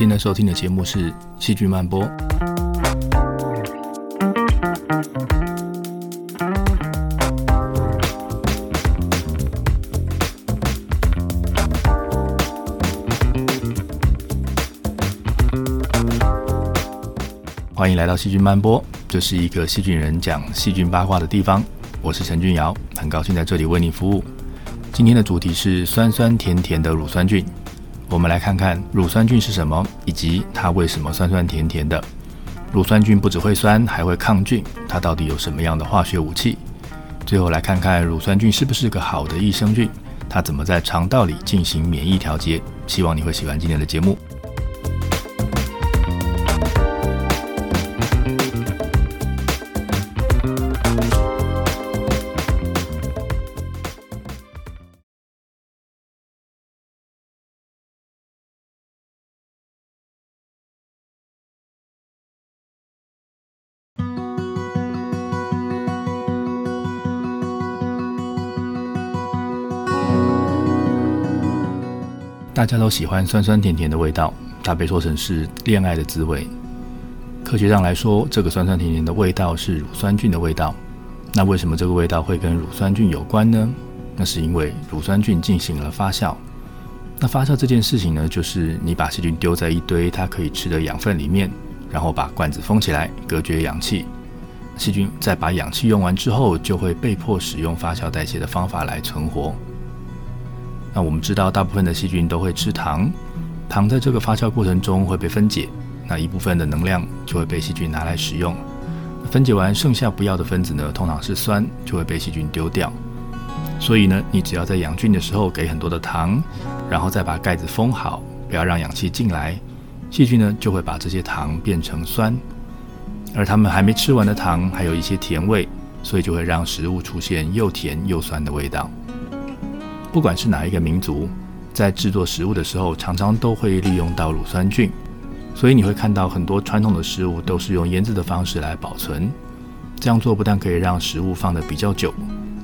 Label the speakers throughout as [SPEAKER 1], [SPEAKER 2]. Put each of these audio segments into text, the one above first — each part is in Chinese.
[SPEAKER 1] 现在收听的节目是《细菌漫播》。欢迎来到细菌漫播，这是一个细菌人讲细菌八卦的地方。我是陈俊尧，很高兴在这里为你服务。今天的主题是酸酸甜甜的乳酸菌。我们来看看乳酸菌是什么，以及它为什么酸酸甜甜的。乳酸菌不只会酸，还会抗菌，它到底有什么样的化学武器？最后来看看乳酸菌是不是个好的益生菌，它怎么在肠道里进行免疫调节？希望你会喜欢今天的节目。大家都喜欢酸酸甜甜的味道，它被说成是恋爱的滋味。科学上来说，这个酸酸甜甜的味道是乳酸菌的味道。那为什么这个味道会跟乳酸菌有关呢？那是因为乳酸菌进行了发酵。那发酵这件事情呢，就是你把细菌丢在一堆它可以吃的养分里面，然后把罐子封起来，隔绝氧气。细菌在把氧气用完之后，就会被迫使用发酵代谢的方法来存活。那我们知道，大部分的细菌都会吃糖，糖在这个发酵过程中会被分解，那一部分的能量就会被细菌拿来使用。分解完剩下不要的分子呢，通常是酸，就会被细菌丢掉。所以呢，你只要在养菌的时候给很多的糖，然后再把盖子封好，不要让氧气进来，细菌呢就会把这些糖变成酸，而它们还没吃完的糖还有一些甜味，所以就会让食物出现又甜又酸的味道。不管是哪一个民族，在制作食物的时候，常常都会利用到乳酸菌，所以你会看到很多传统的食物都是用腌制的方式来保存。这样做不但可以让食物放得比较久，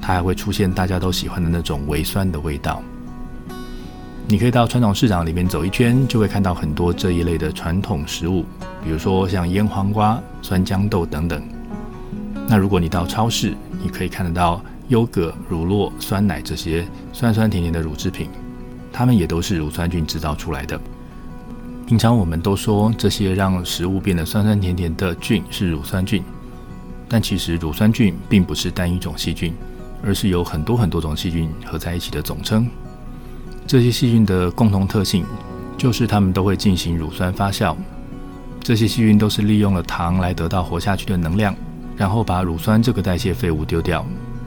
[SPEAKER 1] 它还会出现大家都喜欢的那种微酸的味道。你可以到传统市场里面走一圈，就会看到很多这一类的传统食物，比如说像腌黄瓜、酸豇豆等等。那如果你到超市，你可以看得到。优格、乳酪、酸奶这些酸酸甜甜的乳制品，它们也都是乳酸菌制造出来的。平常我们都说这些让食物变得酸酸甜甜的菌是乳酸菌，但其实乳酸菌并不是单一种细菌，而是有很多很多种细菌合在一起的总称。这些细菌的共同特性就是它们都会进行乳酸发酵。这些细菌都是利用了糖来得到活下去的能量，然后把乳酸这个代谢废物丢掉。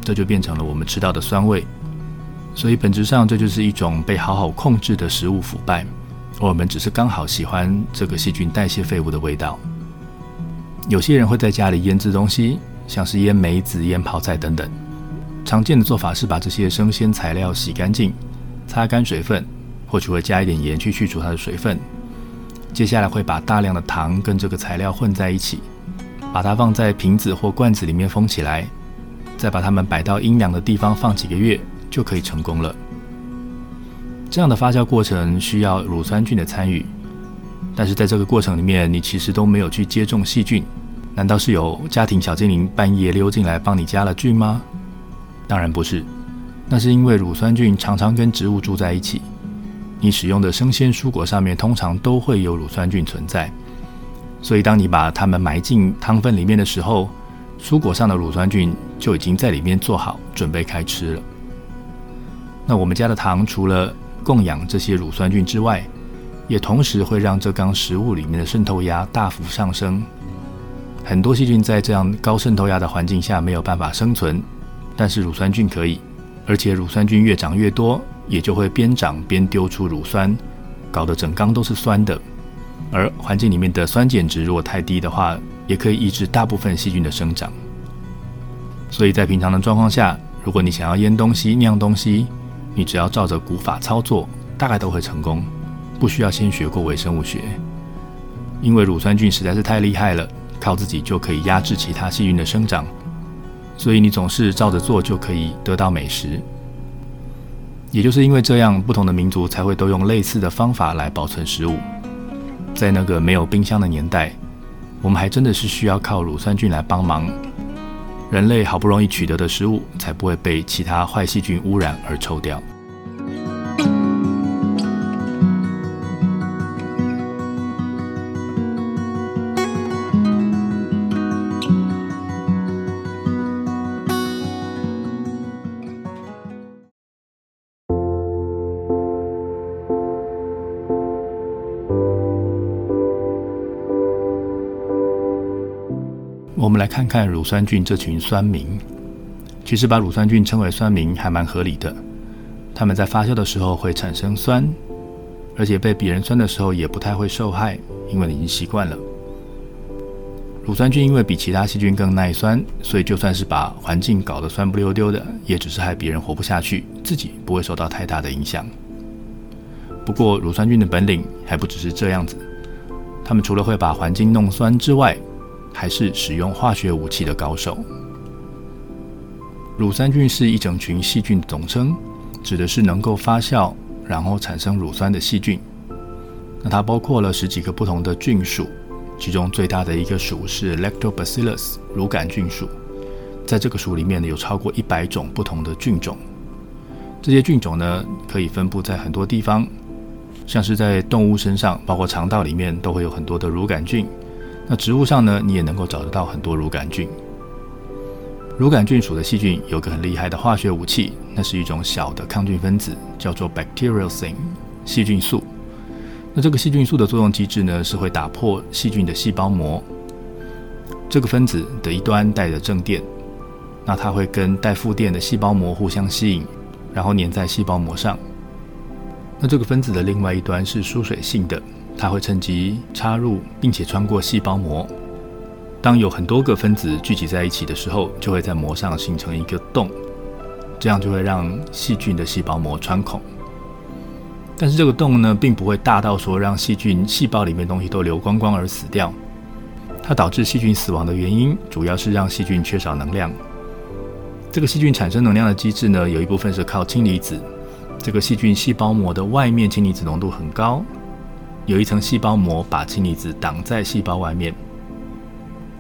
[SPEAKER 1] 这就变成了我们吃到的酸味，所以本质上这就是一种被好好控制的食物腐败。我们只是刚好喜欢这个细菌代谢废物的味道。有些人会在家里腌制东西，像是腌梅子、腌泡菜等等。常见的做法是把这些生鲜材料洗干净，擦干水分，或许会加一点盐去去除它的水分。接下来会把大量的糖跟这个材料混在一起，把它放在瓶子或罐子里面封起来。再把它们摆到阴凉的地方放几个月，就可以成功了。这样的发酵过程需要乳酸菌的参与，但是在这个过程里面，你其实都没有去接种细菌。难道是有家庭小精灵半夜溜进来帮你加了菌吗？当然不是，那是因为乳酸菌常常跟植物住在一起。你使用的生鲜蔬果上面通常都会有乳酸菌存在，所以当你把它们埋进汤粉里面的时候，蔬果上的乳酸菌就已经在里面做好准备开吃了。那我们家的糖除了供养这些乳酸菌之外，也同时会让这缸食物里面的渗透压大幅上升。很多细菌在这样高渗透压的环境下没有办法生存，但是乳酸菌可以，而且乳酸菌越长越多，也就会边长边丢出乳酸，搞得整缸都是酸的。而环境里面的酸碱值如果太低的话，也可以抑制大部分细菌的生长。所以在平常的状况下，如果你想要腌东西、酿东西，你只要照着古法操作，大概都会成功，不需要先学过微生物学。因为乳酸菌实在是太厉害了，靠自己就可以压制其他细菌的生长，所以你总是照着做就可以得到美食。也就是因为这样，不同的民族才会都用类似的方法来保存食物。在那个没有冰箱的年代，我们还真的是需要靠乳酸菌来帮忙，人类好不容易取得的食物才不会被其他坏细菌污染而臭掉。我们来看看乳酸菌这群酸民。其实把乳酸菌称为酸民还蛮合理的。它们在发酵的时候会产生酸，而且被别人酸的时候也不太会受害，因为已经习惯了。乳酸菌因为比其他细菌更耐酸，所以就算是把环境搞得酸不溜丢的，也只是害别人活不下去，自己不会受到太大的影响。不过乳酸菌的本领还不只是这样子，它们除了会把环境弄酸之外，还是使用化学武器的高手。乳酸菌是一整群细菌的总称，指的是能够发酵然后产生乳酸的细菌。那它包括了十几个不同的菌属，其中最大的一个属是 Lactobacillus 乳杆菌属。在这个属里面呢，有超过一百种不同的菌种。这些菌种呢，可以分布在很多地方，像是在动物身上，包括肠道里面都会有很多的乳杆菌。那植物上呢，你也能够找得到很多乳杆菌。乳杆菌属的细菌有个很厉害的化学武器，那是一种小的抗菌分子，叫做 bacteriocin 细菌素。那这个细菌素的作用机制呢，是会打破细菌的细胞膜。这个分子的一端带着正电，那它会跟带负电的细胞膜互相吸引，然后粘在细胞膜上。那这个分子的另外一端是疏水性的。它会趁机插入，并且穿过细胞膜。当有很多个分子聚集在一起的时候，就会在膜上形成一个洞，这样就会让细菌的细胞膜穿孔。但是这个洞呢，并不会大到说让细菌细胞里面东西都流光光而死掉。它导致细菌死亡的原因，主要是让细菌缺少能量。这个细菌产生能量的机制呢，有一部分是靠氢离子。这个细菌细胞膜的外面氢离子浓度很高。有一层细胞膜把氢离子挡在细胞外面，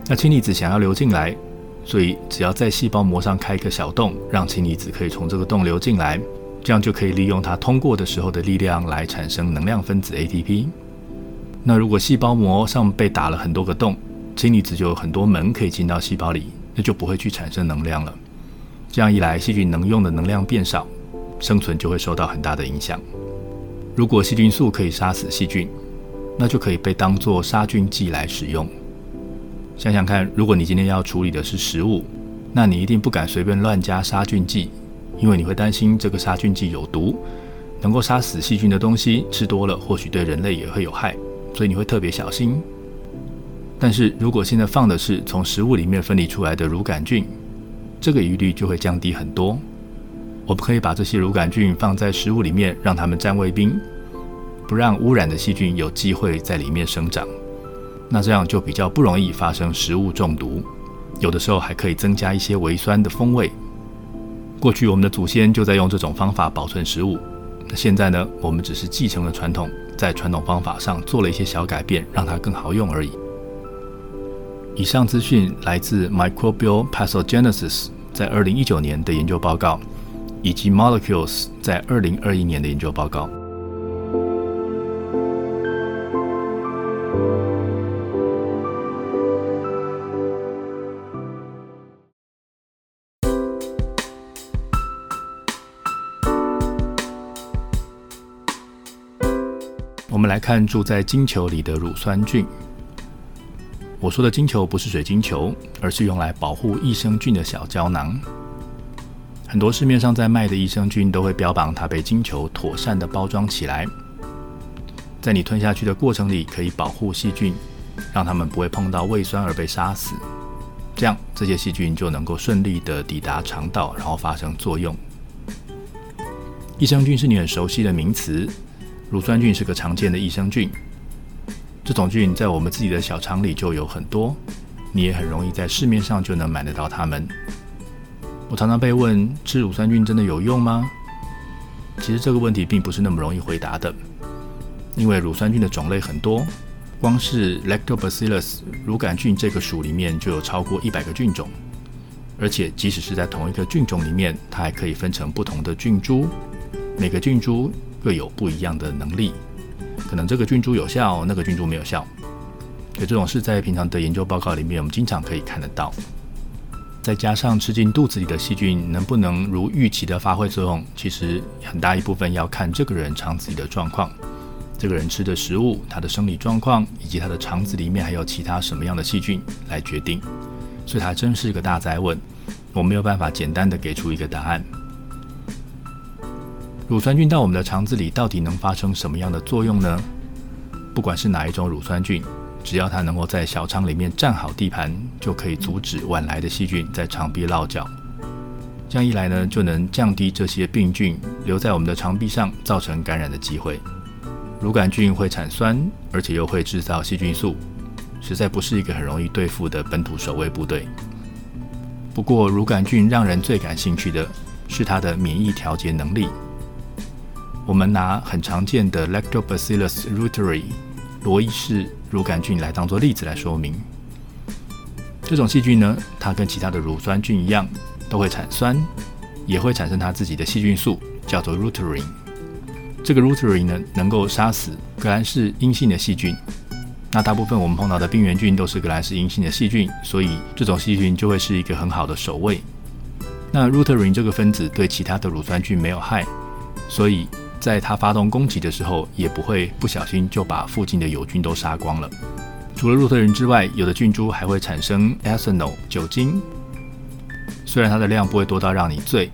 [SPEAKER 1] 那氢离子想要流进来，所以只要在细胞膜上开一个小洞，让氢离子可以从这个洞流进来，这样就可以利用它通过的时候的力量来产生能量分子 ATP。那如果细胞膜上被打了很多个洞，氢离子就有很多门可以进到细胞里，那就不会去产生能量了。这样一来，细菌能用的能量变少，生存就会受到很大的影响。如果细菌素可以杀死细菌，那就可以被当作杀菌剂来使用。想想看，如果你今天要处理的是食物，那你一定不敢随便乱加杀菌剂，因为你会担心这个杀菌剂有毒，能够杀死细菌的东西吃多了或许对人类也会有害，所以你会特别小心。但是如果现在放的是从食物里面分离出来的乳杆菌，这个疑虑就会降低很多。我们可以把这些乳杆菌放在食物里面，让它们占卫兵，不让污染的细菌有机会在里面生长。那这样就比较不容易发生食物中毒，有的时候还可以增加一些微酸的风味。过去我们的祖先就在用这种方法保存食物，那现在呢，我们只是继承了传统，在传统方法上做了一些小改变，让它更好用而已。以上资讯来自 Microbial Pathogenesis 在二零一九年的研究报告。以及 Molecules 在二零二一年的研究报告。我们来看住在金球里的乳酸菌。我说的金球不是水晶球，而是用来保护益生菌的小胶囊。很多市面上在卖的益生菌都会标榜它被金球妥善的包装起来，在你吞下去的过程里可以保护细菌，让它们不会碰到胃酸而被杀死，这样这些细菌就能够顺利的抵达肠道，然后发生作用。益生菌是你很熟悉的名词，乳酸菌是个常见的益生菌，这种菌在我们自己的小肠里就有很多，你也很容易在市面上就能买得到它们。我常常被问吃乳酸菌真的有用吗？其实这个问题并不是那么容易回答的，因为乳酸菌的种类很多，光是 Lactobacillus 乳杆菌这个属里面就有超过一百个菌种，而且即使是在同一个菌种里面，它还可以分成不同的菌株，每个菌株各有不一样的能力，可能这个菌株有效，那个菌株没有效。所以这种是在平常的研究报告里面，我们经常可以看得到。再加上吃进肚子里的细菌能不能如预期的发挥作用，其实很大一部分要看这个人肠子里的状况。这个人吃的食物、他的生理状况以及他的肠子里面还有其他什么样的细菌来决定，所以它真是一个大灾问，我没有办法简单的给出一个答案。乳酸菌到我们的肠子里到底能发生什么样的作用呢？不管是哪一种乳酸菌，只要它能够在小肠里面占好地盘，就可以阻止晚来的细菌在肠壁落脚。这样一来呢，就能降低这些病菌留在我们的肠壁上造成感染的机会。乳杆菌会产酸，而且又会制造细菌素，实在不是一个很容易对付的本土守卫部队。不过，乳杆菌让人最感兴趣的是它的免疫调节能力。我们拿很常见的 Lactobacillus reuteri 罗伊氏乳杆菌来当做例子来说明。这种细菌呢，它跟其他的乳酸菌一样，都会产酸，也会产生它自己的细菌素，叫做 reuteri。这个 Ruteri 呢，能够杀死革兰氏阴性的细菌。那大部分我们碰到的病原菌都是革兰氏阴性的细菌，所以这种细菌就会是一个很好的守卫。那 Ruteri 这个分子对其他的乳酸菌没有害，所以在它发动攻击的时候，也不会不小心就把附近的友军都杀光了。除了鹿特人之外，有的菌株还会产生 Ethanol 酒精，虽然它的量不会多到让你醉。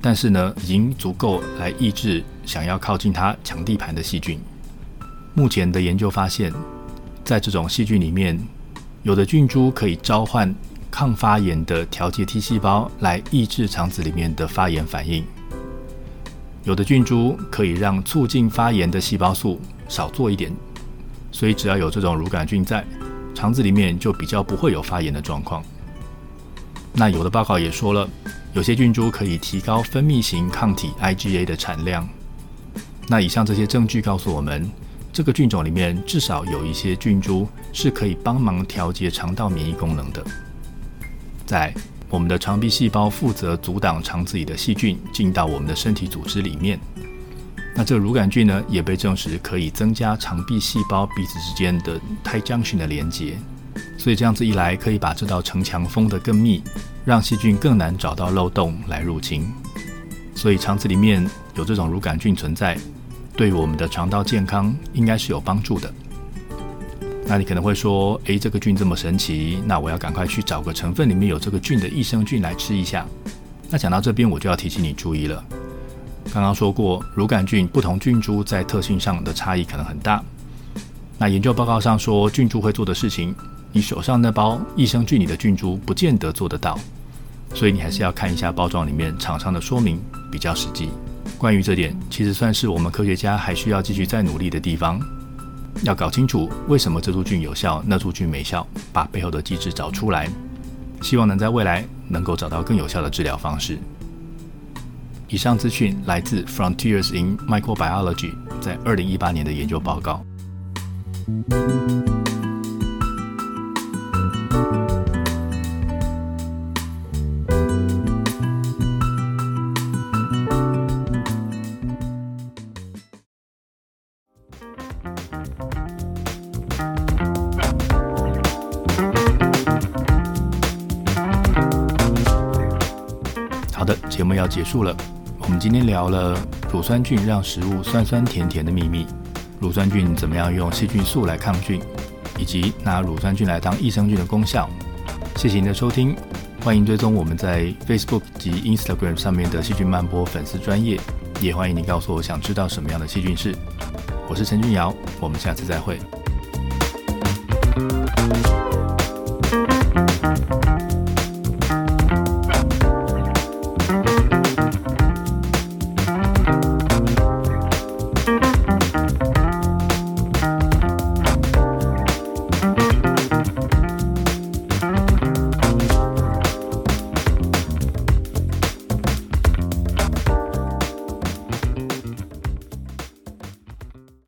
[SPEAKER 1] 但是呢，已经足够来抑制想要靠近它抢地盘的细菌。目前的研究发现，在这种细菌里面，有的菌株可以召唤抗发炎的调节 T 细胞来抑制肠子里面的发炎反应；有的菌株可以让促进发炎的细胞素少做一点。所以，只要有这种乳杆菌在肠子里面，就比较不会有发炎的状况。那有的报告也说了。有些菌株可以提高分泌型抗体 IgA 的产量。那以上这些证据告诉我们，这个菌种里面至少有一些菌株是可以帮忙调节肠道免疫功能的。在我们的肠壁细胞负责阻挡肠子里的细菌进到我们的身体组织里面。那这个乳杆菌呢，也被证实可以增加肠壁细胞彼此之间的胎浆菌的连接。所以这样子一来，可以把这道城墙封得更密。让细菌更难找到漏洞来入侵，所以肠子里面有这种乳杆菌存在，对我们的肠道健康应该是有帮助的。那你可能会说，诶，这个菌这么神奇，那我要赶快去找个成分里面有这个菌的益生菌来吃一下。那讲到这边，我就要提醒你注意了。刚刚说过，乳杆菌不同菌株在特性上的差异可能很大。那研究报告上说，菌株会做的事情，你手上那包益生菌里的菌株不见得做得到。所以你还是要看一下包装里面厂商的说明比较实际。关于这点，其实算是我们科学家还需要继续再努力的地方。要搞清楚为什么这株菌有效，那株菌没效，把背后的机制找出来。希望能在未来能够找到更有效的治疗方式。以上资讯来自 Frontiers in Microbiology 在二零一八年的研究报告。节目要结束了。我们今天聊了乳酸菌让食物酸酸甜甜的秘密乳酸菌怎么样用细菌素来抗菌以及拿乳酸菌来当益生菌的功效谢谢您的收听。欢迎追踪我们在 facebook 及 instagram 上面的细菌慢播粉丝专业也欢迎您告诉我想知道什么样的细菌是。我是陈俊瑶我们下次再会。